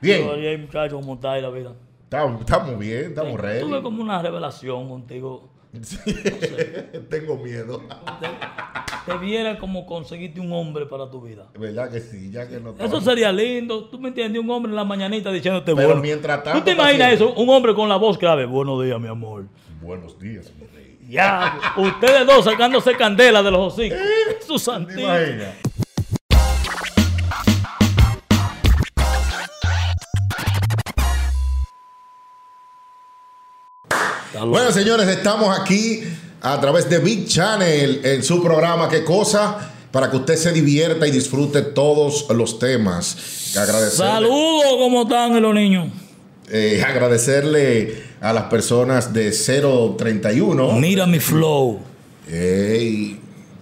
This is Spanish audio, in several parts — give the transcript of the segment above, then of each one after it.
Bien. Oye, muchacho, ¿cómo está ahí la vida? Estamos, estamos bien, estamos Tuve ready. como una revelación contigo. Tengo miedo. Te, te viera como conseguiste un hombre para tu vida. ¿Verdad que sí? Ya que no Eso estamos- sería lindo. ¿Tú me entiendes? Un hombre en la mañanita diciéndote Pero bueno. mientras ¿Tú tanto, te imaginas eso? Un hombre con la voz grave. Buenos días, mi amor. Buenos días, mi rey. Ya, ustedes dos sacándose candela de los hocicos. Su ¿Te santísimo. Bueno, señores, estamos aquí a través de Big Channel en su programa ¿Qué cosa? Para que usted se divierta y disfrute todos los temas. Agradecerle, Saludos, ¿cómo están los niños? eh, agradecerle a las personas de 031 Mira mi flow.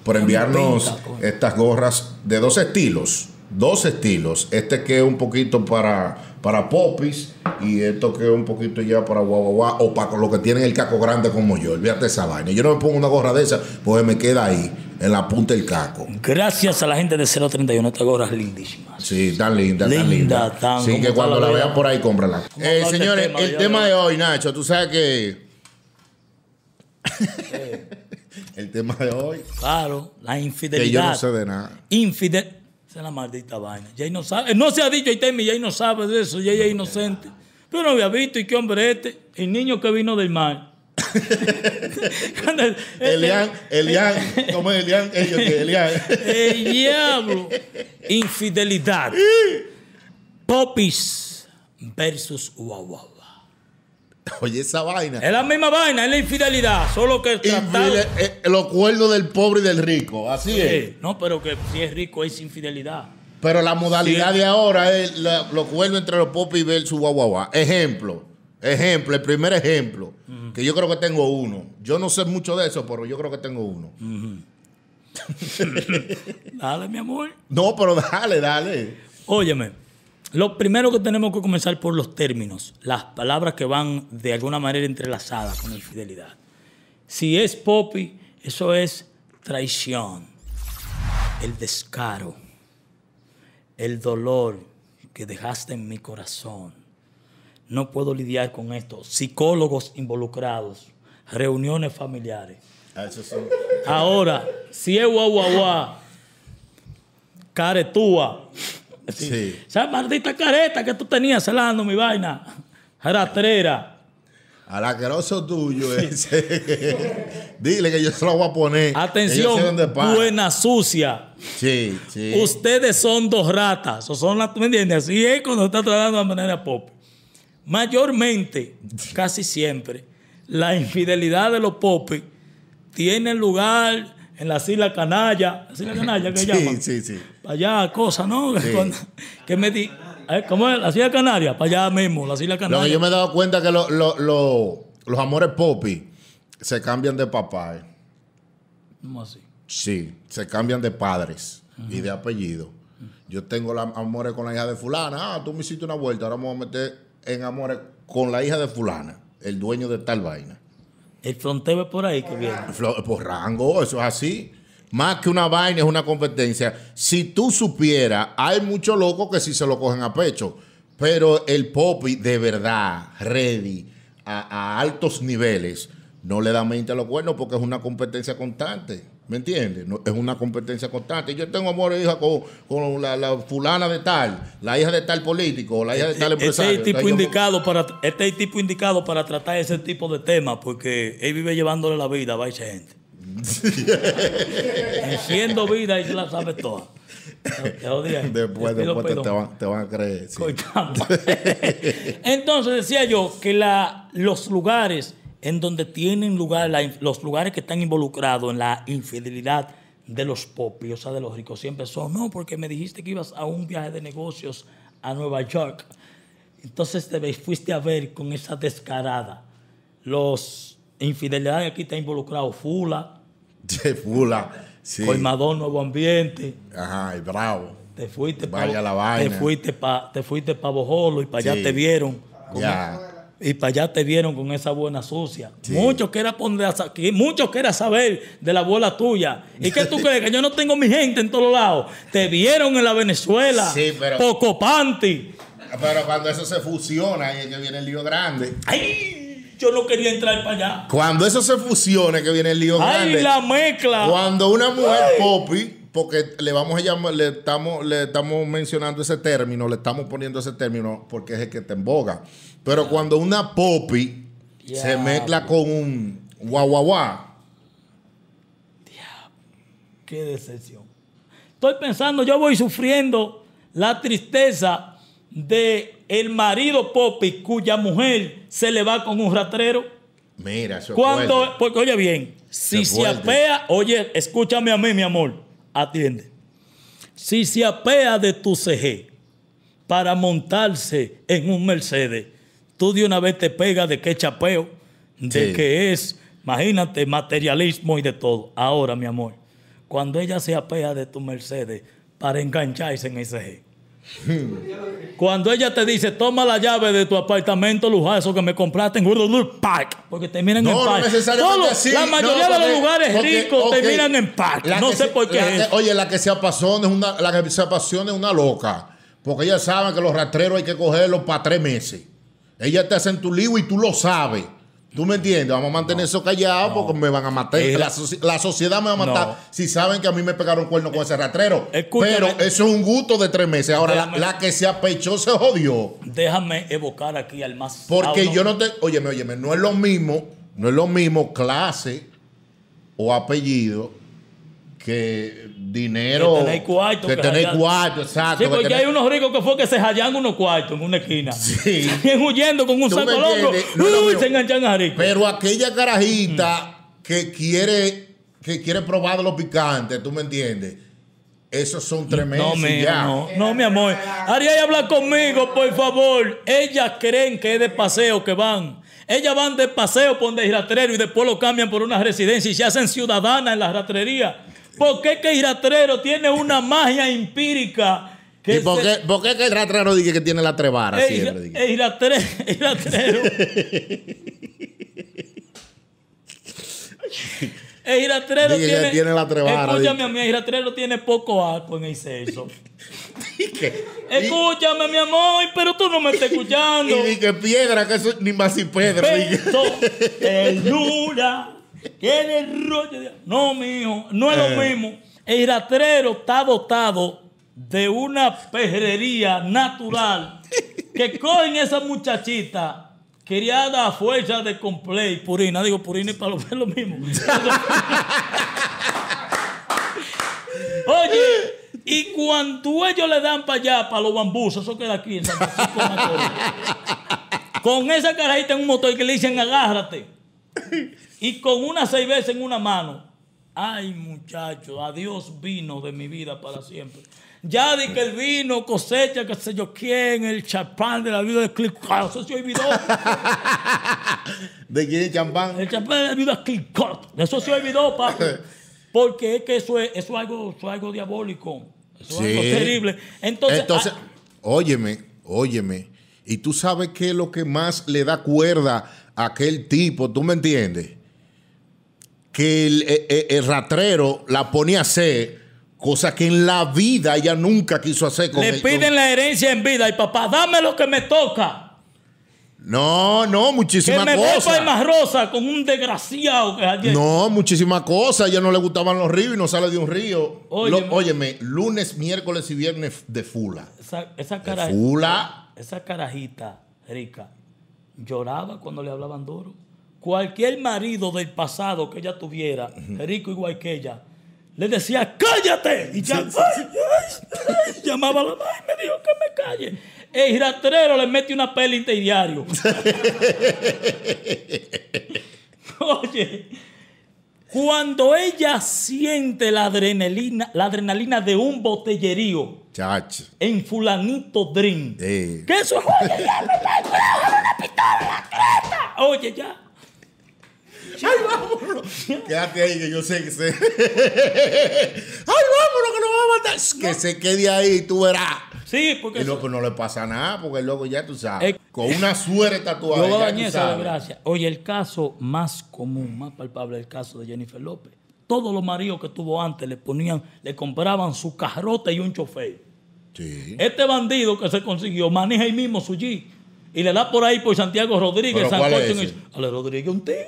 Por enviarnos pinta, estas gorras de dos estilos. Dos estilos. Este que es un poquito para, para popis y esto que es un poquito ya para guau o para los que tienen el caco grande como yo. Olvídate esa vaina. Yo no me pongo una gorra de esa porque me queda ahí, en la punta del caco. Gracias a la gente de 031, estas gorras lindísimas. Sí, tan linda, tan Linda, linda. tan- Sí, ¿cómo que cuando la la vean por ahí, cómprala. ¿Cómo Eh, señores, tema? el tema de hoy, Nacho, tú sabes que... el tema de hoy, Claro, la que yo infidelidad. no sé de nada. Infidel. Esa es la maldita vaina. Jay no sabe. No se ha dicho, ahí Temi, Jay no sabe de eso. Jay es inocente. Pero no había visto. ¿Y qué hombre es este? El niño que vino del mar. El- Elian, Elian, ¿cómo es Elian? Ellos que Elian. El diablo. Infidelidad. Popis versus guau Oye, esa vaina. Es la misma vaina, es la infidelidad. Solo que. Infide- eh, los cuernos del pobre y del rico, así es. No, pero que si es rico es infidelidad. Pero la modalidad Sí. de ahora es la- los cuernos entre los popis versus guau guau guau. Ejemplo, ejemplo, el primer ejemplo, que yo creo que tengo uno. Yo no sé mucho de eso, pero yo creo que tengo uno. Dale, mi amor. No, pero dale, dale. Óyeme, lo primero que tenemos que comenzar por los términos, las palabras que van de alguna manera entrelazadas con infidelidad. Si es popi, eso es traición, el descaro, el dolor que dejaste en mi corazón. No puedo lidiar con esto. Psicólogos involucrados, reuniones familiares. Ah, Ahora, si es guau, caretúa. Sí. Esa maldita careta que tú tenías celando mi vaina. Rastrera. Al asqueroso tuyo ese. Dile que yo se lo voy a poner. Atención, buena sucia. Sí, sí. Ustedes son dos ratas. O son las, ¿Me entiendes? Así es cuando está tratando de manera pop. Mayormente, casi siempre, la infidelidad de los popes tiene lugar en las Islas Canalla. ¿Las Islas Canalla que sí, llaman? sí, sí. Para allá, cosas, ¿no? Cuando- que me di, ¿eh? ¿Cómo es? Las Islas Canarias, para allá mismo, las Islas Lo que yo me he dado cuenta que lo- lo- lo- los amores popi se cambian de papá. ¿Cómo así? Sí, se cambian de padres y de apellido. Yo tengo la, amores con la hija de fulana. Ah, tú me hiciste una vuelta. Ahora me voy a meter en amores con la hija de fulana, el dueño de tal vaina. El fronteo es por ahí que viene. Por rango, eso es así. Más que una vaina, es una competencia. Si tú supieras, hay muchos locos que sí se lo cogen a pecho. Pero el popi de verdad, ready, a, a altos niveles, no le da mente a los cuernos porque es una competencia constante. ¿Me entiendes? No, es una competencia constante. Yo tengo amor e hija con, con la, la fulana de tal, la hija de tal político, la hija de tal Este empresario. es el tipo indicado para este es el tipo indicado para tratar ese tipo de temas porque él vive llevándole la vida a esa gente. Enciendo vida y se la sabe toda. Después, después te, van, te van a creer. sí. Entonces decía yo que la, los lugares en donde tienen lugar, la los lugares que están involucrados en la infidelidad de los popis, o sea, de los ricos, siempre son, no, porque me dijiste que ibas a un viaje de negocios a Nueva York. Entonces te fuiste a ver con esa descarada. Los infidelidades aquí está involucrado Fula, De fula. Sí. Colmadón Nuevo Ambiente. Ajá, y bravo. Te fuiste Vaya la Te vaina. fuiste para te fuiste pa Bojolo y para allá Sí. te vieron. Ya. Y para allá te vieron con esa buena sucia. Muchos quieran que muchos quieran saber de la abuela tuya. ¿Y qué tú crees? Que yo no tengo mi gente en todos lados. Te vieron en la Venezuela. Sí, pero- Poco panty. Pero cuando eso se fusiona, ahí es que viene el lío grande. ¡Ay! Yo no quería entrar para allá. Cuando eso se fusiona, es que viene el lío ¡Ay, grande. la mezcla! Cuando una mujer Ay. popi, porque le vamos a llamar, le estamos, le estamos mencionando ese término, le estamos poniendo ese término porque es el que te emboga. Pero cuando una popi se mezcla con un guau guau guau, Qué decepción. Estoy pensando, yo voy sufriendo la tristeza de el marido Popi cuya mujer se le va con un ratrero. mira, eso es Cuando, fuerte. porque oye bien, si se apea, oye, escúchame a mí, mi amor, atiende. Si se apea de tu CG para montarse en un Mercedes, tú de una vez te pegas de que chapeo, de Sí. que es, imagínate, materialismo y de todo. Ahora, mi amor, cuando ella se apea de tu Mercedes para engancharse en ese. Cuando ella te dice, toma la llave de tu apartamento lujoso que me compraste en Woodland Park, porque terminan No, en no park. necesariamente Todos- así. La mayoría No, de los lugares porque, ricos ok, terminan en park. la No sé se- por qué es que-. Oye, la que se apasiona es una, la que se apasiona es una loca. Porque ella sabe que los rastreros hay que cogerlos para tres meses. Ella te hace en tu lío y tú lo sabes. ¿Tú me entiendes? Vamos a mantener eso callado porque me van a matar. La, la- soci- la sociedad me va a matar No. si saben que a mí me pegaron cuerno con ese rastrero. Escúchame. Pero eso es un gusto de tres meses. Ahora, la, Déjame- la que se apechó se jodió. Déjame evocar aquí al más. Porque yo no te. Óyeme, óyeme, no es lo mismo, no es lo mismo clase o apellido que dinero. Que tener cuarto, que tener cuarto, exacto. Sí, que porque tener- hay unos ricos que fue que se hallan unos cuartos en una esquina. Sí. Siguen huyendo con un ¿Tú saco al hombro. No Uy, mismo. se enganchan a rico. Pero aquella carajita Mm. que quiere que quiere probar de los picantes, ¿tú me entiendes? Esos son tres meses No, mi, no, no, mi amor. Ariel, habla conmigo, por favor. Ellas creen que es de paseo que van. Ellas van de paseo por donde rastrero y después lo cambian por una residencia y se hacen ciudadanas en la rastrería. ¿Por qué que el rastrero tiene una magia empírica? ¿Y por qué, por qué que el rastrero dice que tiene la tres varas el, siempre? dice? el el rastrero. El rastrero Dice que tiene, tiene la trebara, Escúchame dice. a mí, el rastrero tiene poco arco en el sexo. Y que- Escúchame, mi amor, pero tú no me estás escuchando. Y, que piedra, que eso es ni más y pedra. dice. Beso, ternura, tiene rollo de... No, mijo, no es Eh. lo mismo. El rastrero está dotado de una perrería natural que cogen esa muchachita criada a fuerza de complay, purina. Digo, purina y para lo, es lo mismo. Oye, y cuando ellos le dan para allá, para los bambús, eso queda aquí en San Francisco de Macorís. Con esa carajita en un motor que le dicen agárrate. Y con una seis veces en una mano. Ay, muchacho, adiós vino de mi vida para siempre. Ya di que el vino cosecha, que sé yo quién, el champán de la vida de Clark, eso se olvidó. ¿De quién es champán? El champán de la vida de Clark, eso se olvidó, papi. Porque es que eso es, eso es algo, eso es algo diabólico. Eso es algo terrible. Entonces, Entonces, ah, óyeme, óyeme. Y tú sabes qué es lo que más le da cuerda a aquel tipo, ¿tú me entiendes? Que el, eh, eh, el rastrero la pone a hacer, cosa que en la vida ella nunca quiso hacer con le el- piden con- la herencia en vida y papá, dame lo que me toca. No, no, Que muchísimas me voy para cosas. más rosa con un desgraciado que ayer. No, muchísimas cosas. A ella no le gustaban los ríos y no sale de un río. Óyeme. Lo- óyeme, lunes, miércoles y viernes de fula. Esa, esa, De fula. esa carajita rica lloraba cuando le hablaban duro. Cualquier marido del pasado que ella tuviera, rico igual que ella, le decía, cállate. Y ya, ay, ay, ay, llamaba a la madre y me dijo que me calle. El rastrero le mete una peli interdiario. Oye, cuando ella siente la adrenalina, la adrenalina de un botellerío Chacho. en fulanito Dream. Eh. Que eso es, oye, ya me una pistola en la cresta. Oye, ya. ¡Ay, vámonos! Quédate ahí que yo sé que se. ¡Ay, vámonos que nos va a matar! Que se quede ahí, tú verás. Sí, porque Y loco no le pasa nada, porque el loco ya tú sabes. Eh, con una suerte tatuada. yo dañé esa desgracia. Oye, el caso más común, más palpable, el caso de Jennifer López. Todos los maridos que tuvo antes le ponían, le compraban su carrota y un chofer. Sí. Este bandido que se consiguió maneja ahí mismo su G. Y le da por ahí por Santiago Rodríguez, ¿Pero cuál Sancocho es en ese? el- Ale Rodríguez, un tigre,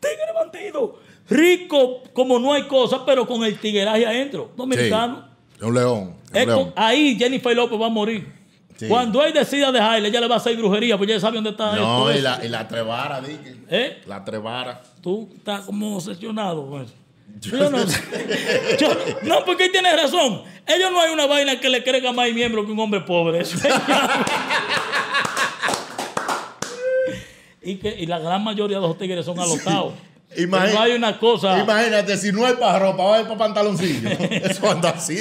tigre bandido. Rico como no hay cosa, pero con el tigueraje adentro. Dominicano. Sí. Un león. Un ahí Jennifer López va a morir. Sí. Cuando él decida dejarle, ella le va a hacer brujería, porque ella sabe dónde está No, y la, y la trevara, dije. ¿Eh? La trevara. Tú estás como obsesionado con eso. Yo no sé. Yo- no, porque él tiene razón. Ellos no hay una vaina que le crezca más miembro que un hombre pobre. Eso es- y, que, y la gran mayoría de los tigres son alocados. Imagi- no hay una cosa. Imagínate, si no hay para ropa, va a ir para pantaloncillo. Eso anda así.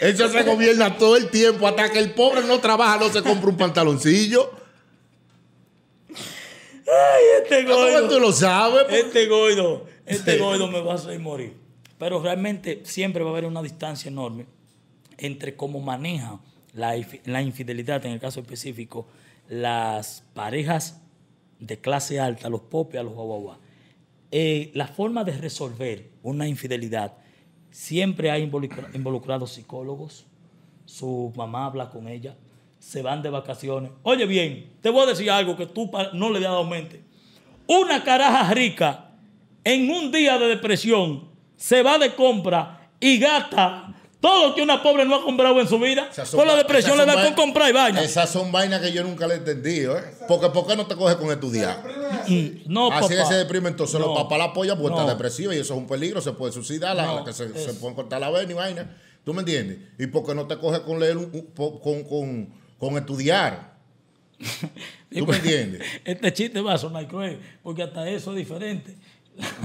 Eso se gobierna todo el tiempo hasta que el pobre no trabaja, no se compra un pantaloncillo. Este ¿Cómo tú lo sabes? Este gordo. Este Sí. gordo me va a hacer morir. Pero realmente siempre va a haber una distancia enorme entre cómo maneja la, la infidelidad, en el caso específico, las parejas de clase alta, los popes, los guaguaguá. Eh, la forma de resolver una infidelidad siempre hay involucra- involucrados psicólogos, su mamá habla con ella, se van de vacaciones. Oye bien, te voy a decir algo que tú no le has dado mente. Una caraja rica en un día de depresión se va de compra y gasta todo lo que una pobre no ha comprado en su vida. Por la depresión le da con comprar y vaina. Esas son vainas que yo nunca le he entendido, ¿eh? Porque ¿por qué no te coges con estudiar? No, Así que se deprime, entonces No. los papás la apoyan porque está No. depresiva y eso es un peligro, se puede suicidar, No, la que se, se pueden cortar la vena y vaina. ¿Tú me entiendes? ¿Y por qué no te coges con leer un- un- po- con, con, con estudiar? ¿Tú me pues, entiendes? Este chiste va a sonar cruel, porque hasta eso es diferente.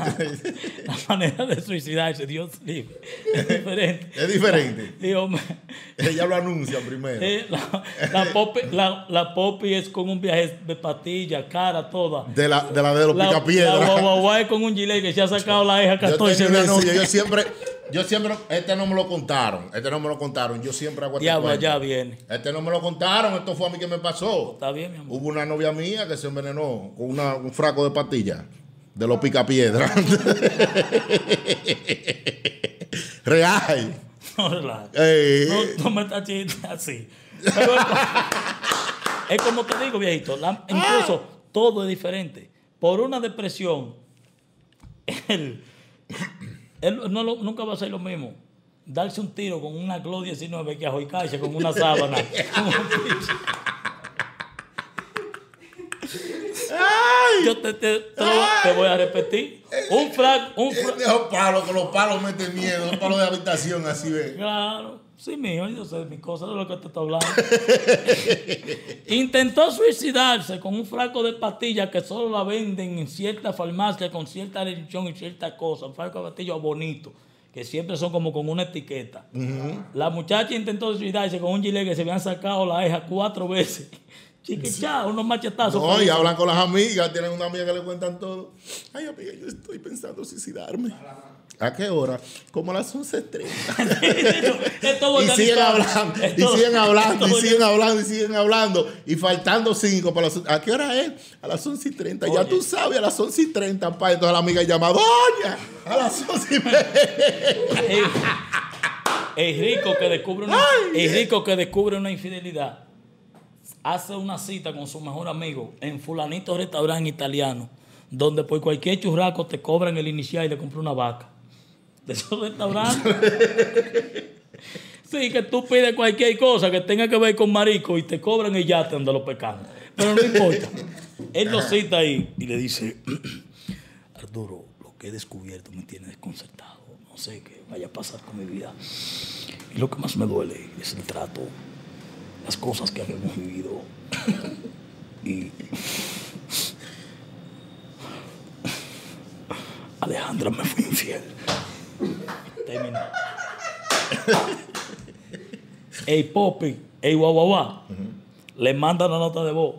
La, manera de suicidarse, Dios libre, es diferente. Es diferente. Ella lo anuncia primero. la, la, popi, la, la popi es con un viaje de patilla, cara, toda. De la de, la de los La, la picapiedras. guaguaguá es con un gilet que se ha sacado la hija Yo 14 tenía una veces. novia, yo siempre, yo siempre, este no me lo contaron, este no me lo contaron, yo siempre hago este Diablo, ya viene. Este no me lo contaron, esto fue a mí que me pasó. Está bien, mi amor. Hubo una novia mía que se envenenó con una- un fraco de pastillas de los picapiedras. Real. No relajes. Ey. No, no me está chiste así. Pero es, como, es como te digo, viejito. la- incluso todo es diferente. Por una depresión, él, él no lo- nunca va a ser lo mismo. Darse un tiro con una Glock 19 que ajoicarse con una sábana. con un Yo te, te- te lo- te voy a repetir. Un frac, un fra- Esos palos, con los palos meten miedo, los palos de habitación, así ve. Claro, sí, mijo, yo sé mi cosa de lo que te estoy hablando. Intentó suicidarse con un frasco de pastillas que solo la venden en cierta farmacia con cierta religión y cierta cosa. Un frasco de pastillas bonito, que siempre son como con una etiqueta. La muchacha intentó suicidarse con un gilet que se habían sacado la eja cuatro veces. Chiquichá, unos machetazos. No, y hablan con las amigas, tienen una amiga que le cuentan todo. Ay, amiga, yo estoy pensando suicidarme. ¿A qué hora? Como a las 11.30. Es todo Y siguen hablando, Es y siguen hablando, es y siguen hablando, y siguen hablando. Y faltando cinco para las ¿A qué hora es? A las 11 y 30. Ya tú sabes, a las 11 y 30, pa. Entonces la amiga llama, Doña, a las 11 y media. El, el rico que descubre una, Ay. el rico que descubre una infidelidad hace una cita con su mejor amigo en fulanito restaurante italiano donde por cualquier churraco te cobran el inicial y le compra una vaca. De esos restaurantes. Sí que tú pides cualquier cosa que tenga que ver con marico y te cobran el yate donde lo pecan. Pero no importa. Él lo cita ahí y le dice Arturo lo que he descubierto me tiene desconcertado. No sé qué vaya a pasar con mi vida. Y lo que más me duele es el trato las cosas que habíamos vivido y Alejandra me fue infiel. Terminó. Ey, Poppy, ey, guau, guau, guau. Le manda una nota de voz.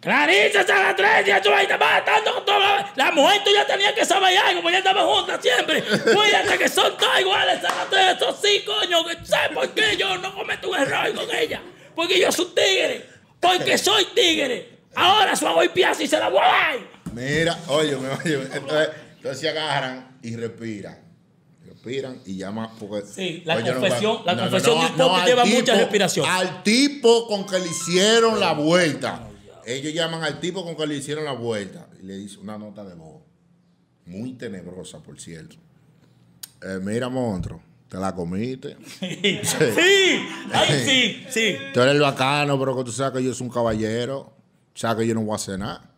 Andrés, ya tú ahí te vas estando con toda la... La mujer tuya tenía que saber algo, porque ya estaban juntas siempre. Cuídate que son todas iguales, San Andrés, eso sí, coño, que sé por qué yo no cometo un error con ella. Porque yo soy tigre, porque soy tigre. Ahora su golpearse y se la voy a. Mira, oye, oye, entonces, entonces se agarran y respiran. respiran y llaman. Porque, Sí, la Oye, no, confesión- la no, confesión no, al lleva tipo- muchas respiraciones. Al tipo con que le hicieron la vuelta. Ellos llaman al tipo con que le hicieron la vuelta y le dice una nota de voz. Muy tenebrosa, por cierto. Eh, mira, monstruo, te la comiste. Sí, ay, sí, sí. Tú eres el bacano, pero que tú sabes que yo soy un caballero. Sabes que yo no voy a hacer nada.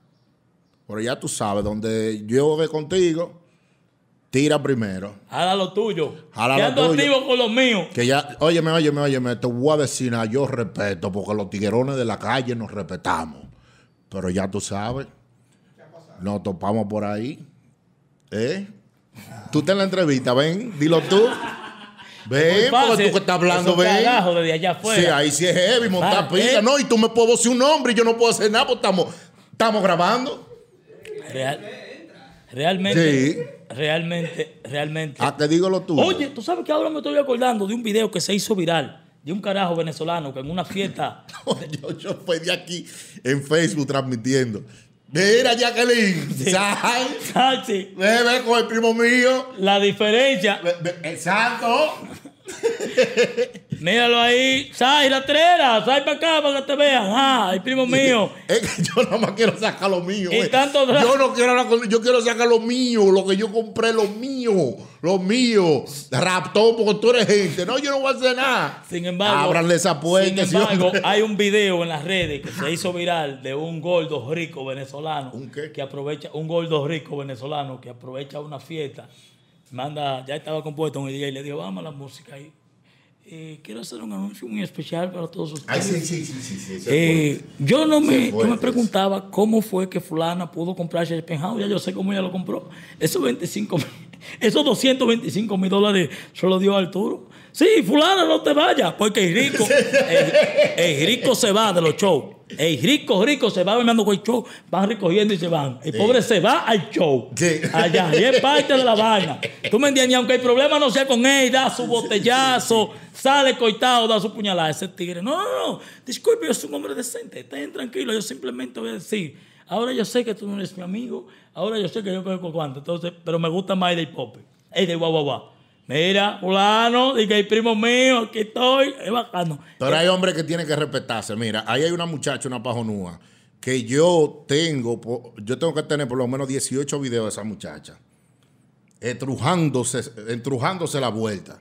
Pero ya tú sabes, donde yo ve contigo, tira primero. Jala lo tuyo. Jala que ando activo con los míos. Que ya, óyeme, óyeme, óyeme, te voy a decir nada, yo respeto, porque los tiguerones de la calle nos respetamos. Pero ya tú sabes, nos topamos por ahí. ¿Eh? Tú estás en la entrevista, ven, dilo tú. Ven, porque tú que estás hablando, ven. desde allá afuera. Sí, ahí sí es heavy, montar pila. ¿eh? No, y tú me puedo decir un nombre y yo no puedo hacer nada, porque estamos, estamos grabando. Real- realmente, Sí. realmente, realmente. ¿A que digo lo tú? Oye, tú sabes que ahora me estoy acordando de un video que se hizo viral de un carajo venezolano que en una fiesta. yo, yo fui de aquí en Facebook transmitiendo. Mira, Jacqueline, ¿sabes? Taxi, Ve, ve con el primo mío. la diferencia, Exacto. míralo ahí, Sai, la trera, Sai para acá para que te vean. Ah, el primo mío. Es que yo nada más quiero sacar lo mío. Y güey. tanto dra- yo no quiero hablar con- yo quiero sacar lo mío, lo que yo compré, lo mío, lo mío. Raptó porque tú eres gente. No, yo no voy a hacer nada. Sin embargo, ábranle esa puerta. sin embargo, hay un video en las redes que se hizo viral de un gordo rico venezolano ¿Un qué? que aprovecha un gordo rico venezolano que aprovecha una fiesta, manda, ya estaba compuesto un día y le dijo, vamos a la música ahí. Eh, quiero hacer un anuncio muy especial para todos ustedes. Ay, sí, sí, sí, sí, sí, sí. Eh, yo no me, yo me fuerte. preguntaba cómo fue que fulana pudo comprarse el penthouse. Ya yo sé cómo ella lo compró. Esos 25, mil- esos 225 mil dólares se lo dio a Arturo. Sí, fulana, no te vayas, porque el rico, el, el rico se va de los shows. El rico, rico se va armando con el show, van recogiendo y se van. El pobre se va al show. Sí. Allá, y es parte de la vaina. Tú me entiendes, Y aunque el problema no sea con él, da su botellazo, sale coitado, da su puñalada. Ese tigre, no, no, no, disculpe, yo soy un hombre decente, estén tranquilos, yo simplemente voy a decir, ahora yo sé que tú no eres mi amigo, ahora yo sé que yo conozco cuánto, entonces, pero me gusta más el del pop, el de guau, guau, guau. Mira, fulano, diga el primo mío, aquí estoy, es bacano. Pero hay hombres que tienen que respetarse. Mira, ahí hay una muchacha, una pajonúa, que yo tengo, yo tengo que tener por lo menos 18 videos de esa muchacha. Estrujándose, entrujándose la vuelta.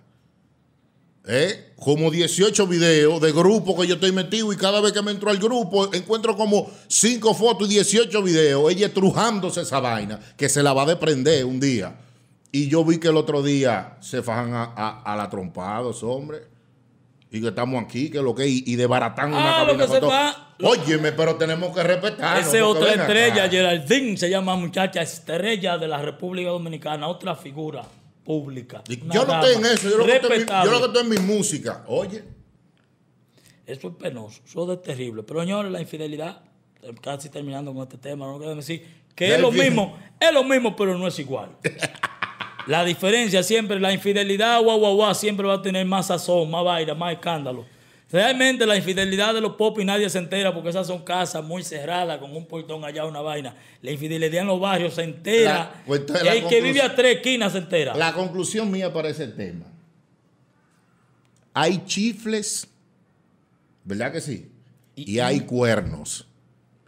¿Eh? Como 18 videos de grupo que yo estoy metido y cada vez que me entro al grupo encuentro como 5 fotos y 18 videos. Ella estrujándose esa vaina que se la va a desprender un día. Y yo vi que el otro día se fajan a, a, a la trompada, esos hombres. Y que estamos aquí, que lo que y, y desbaratan una Ah, lo cabina Óyeme, pero tenemos que respetar. Esa es otra estrella, Geraldine se llama muchacha estrella de la República Dominicana, otra figura pública. una Yo no estoy en eso, yo lo, que estoy, en mi- yo lo que estoy en mi música. Oye, Eso es penoso, eso es terrible. Pero señores, la infidelidad, eh, casi terminando con este tema, no quiero decir que es lo mismo, es lo mismo, pero no es igual. la diferencia siempre, la infidelidad, guau, guau, guau, siempre va a tener más sazón, más vaina, más escándalo. Realmente la infidelidad de los pop y nadie se entera porque esas son casas muy cerradas con un portón allá, una vaina. La infidelidad en los barrios se entera. La- pues, el que vive a tres esquinas se entera. la conclusión mía para ese tema. Hay chifles, ¿verdad que sí? Y, hay cuernos.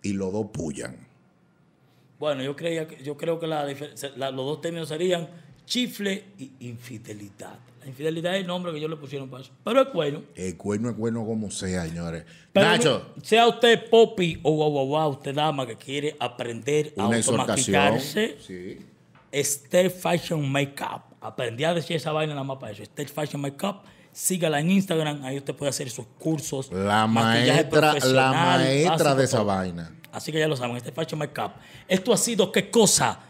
Y los dos pullan. Bueno, yo creía que, yo creo que la- los dos términos serían chifle y infidelidad. La infidelidad es el nombre que ellos le pusieron para eso. Pero es bueno. El cuerno es bueno como sea, señores. Pero Nacho, sea usted popi o guau, guau, guau, usted dama que quiere aprender a automaquillarse, Sí. Esther Fashion Makeup. Aprendí a decir esa vaina nada más para eso. Esther Fashion Makeup. Sígala en Instagram. Ahí usted puede hacer sus cursos. La maestra, la maestra de esa vaina. Así que ya lo saben, este es Fashion Makeup. Esto ha sido qué cosa.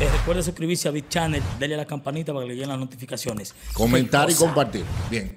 Eh, recuerde suscribirse a Big Channel, darle a la campanita para que le lleguen las notificaciones. Comentar ¿Qué y compartir. Bien.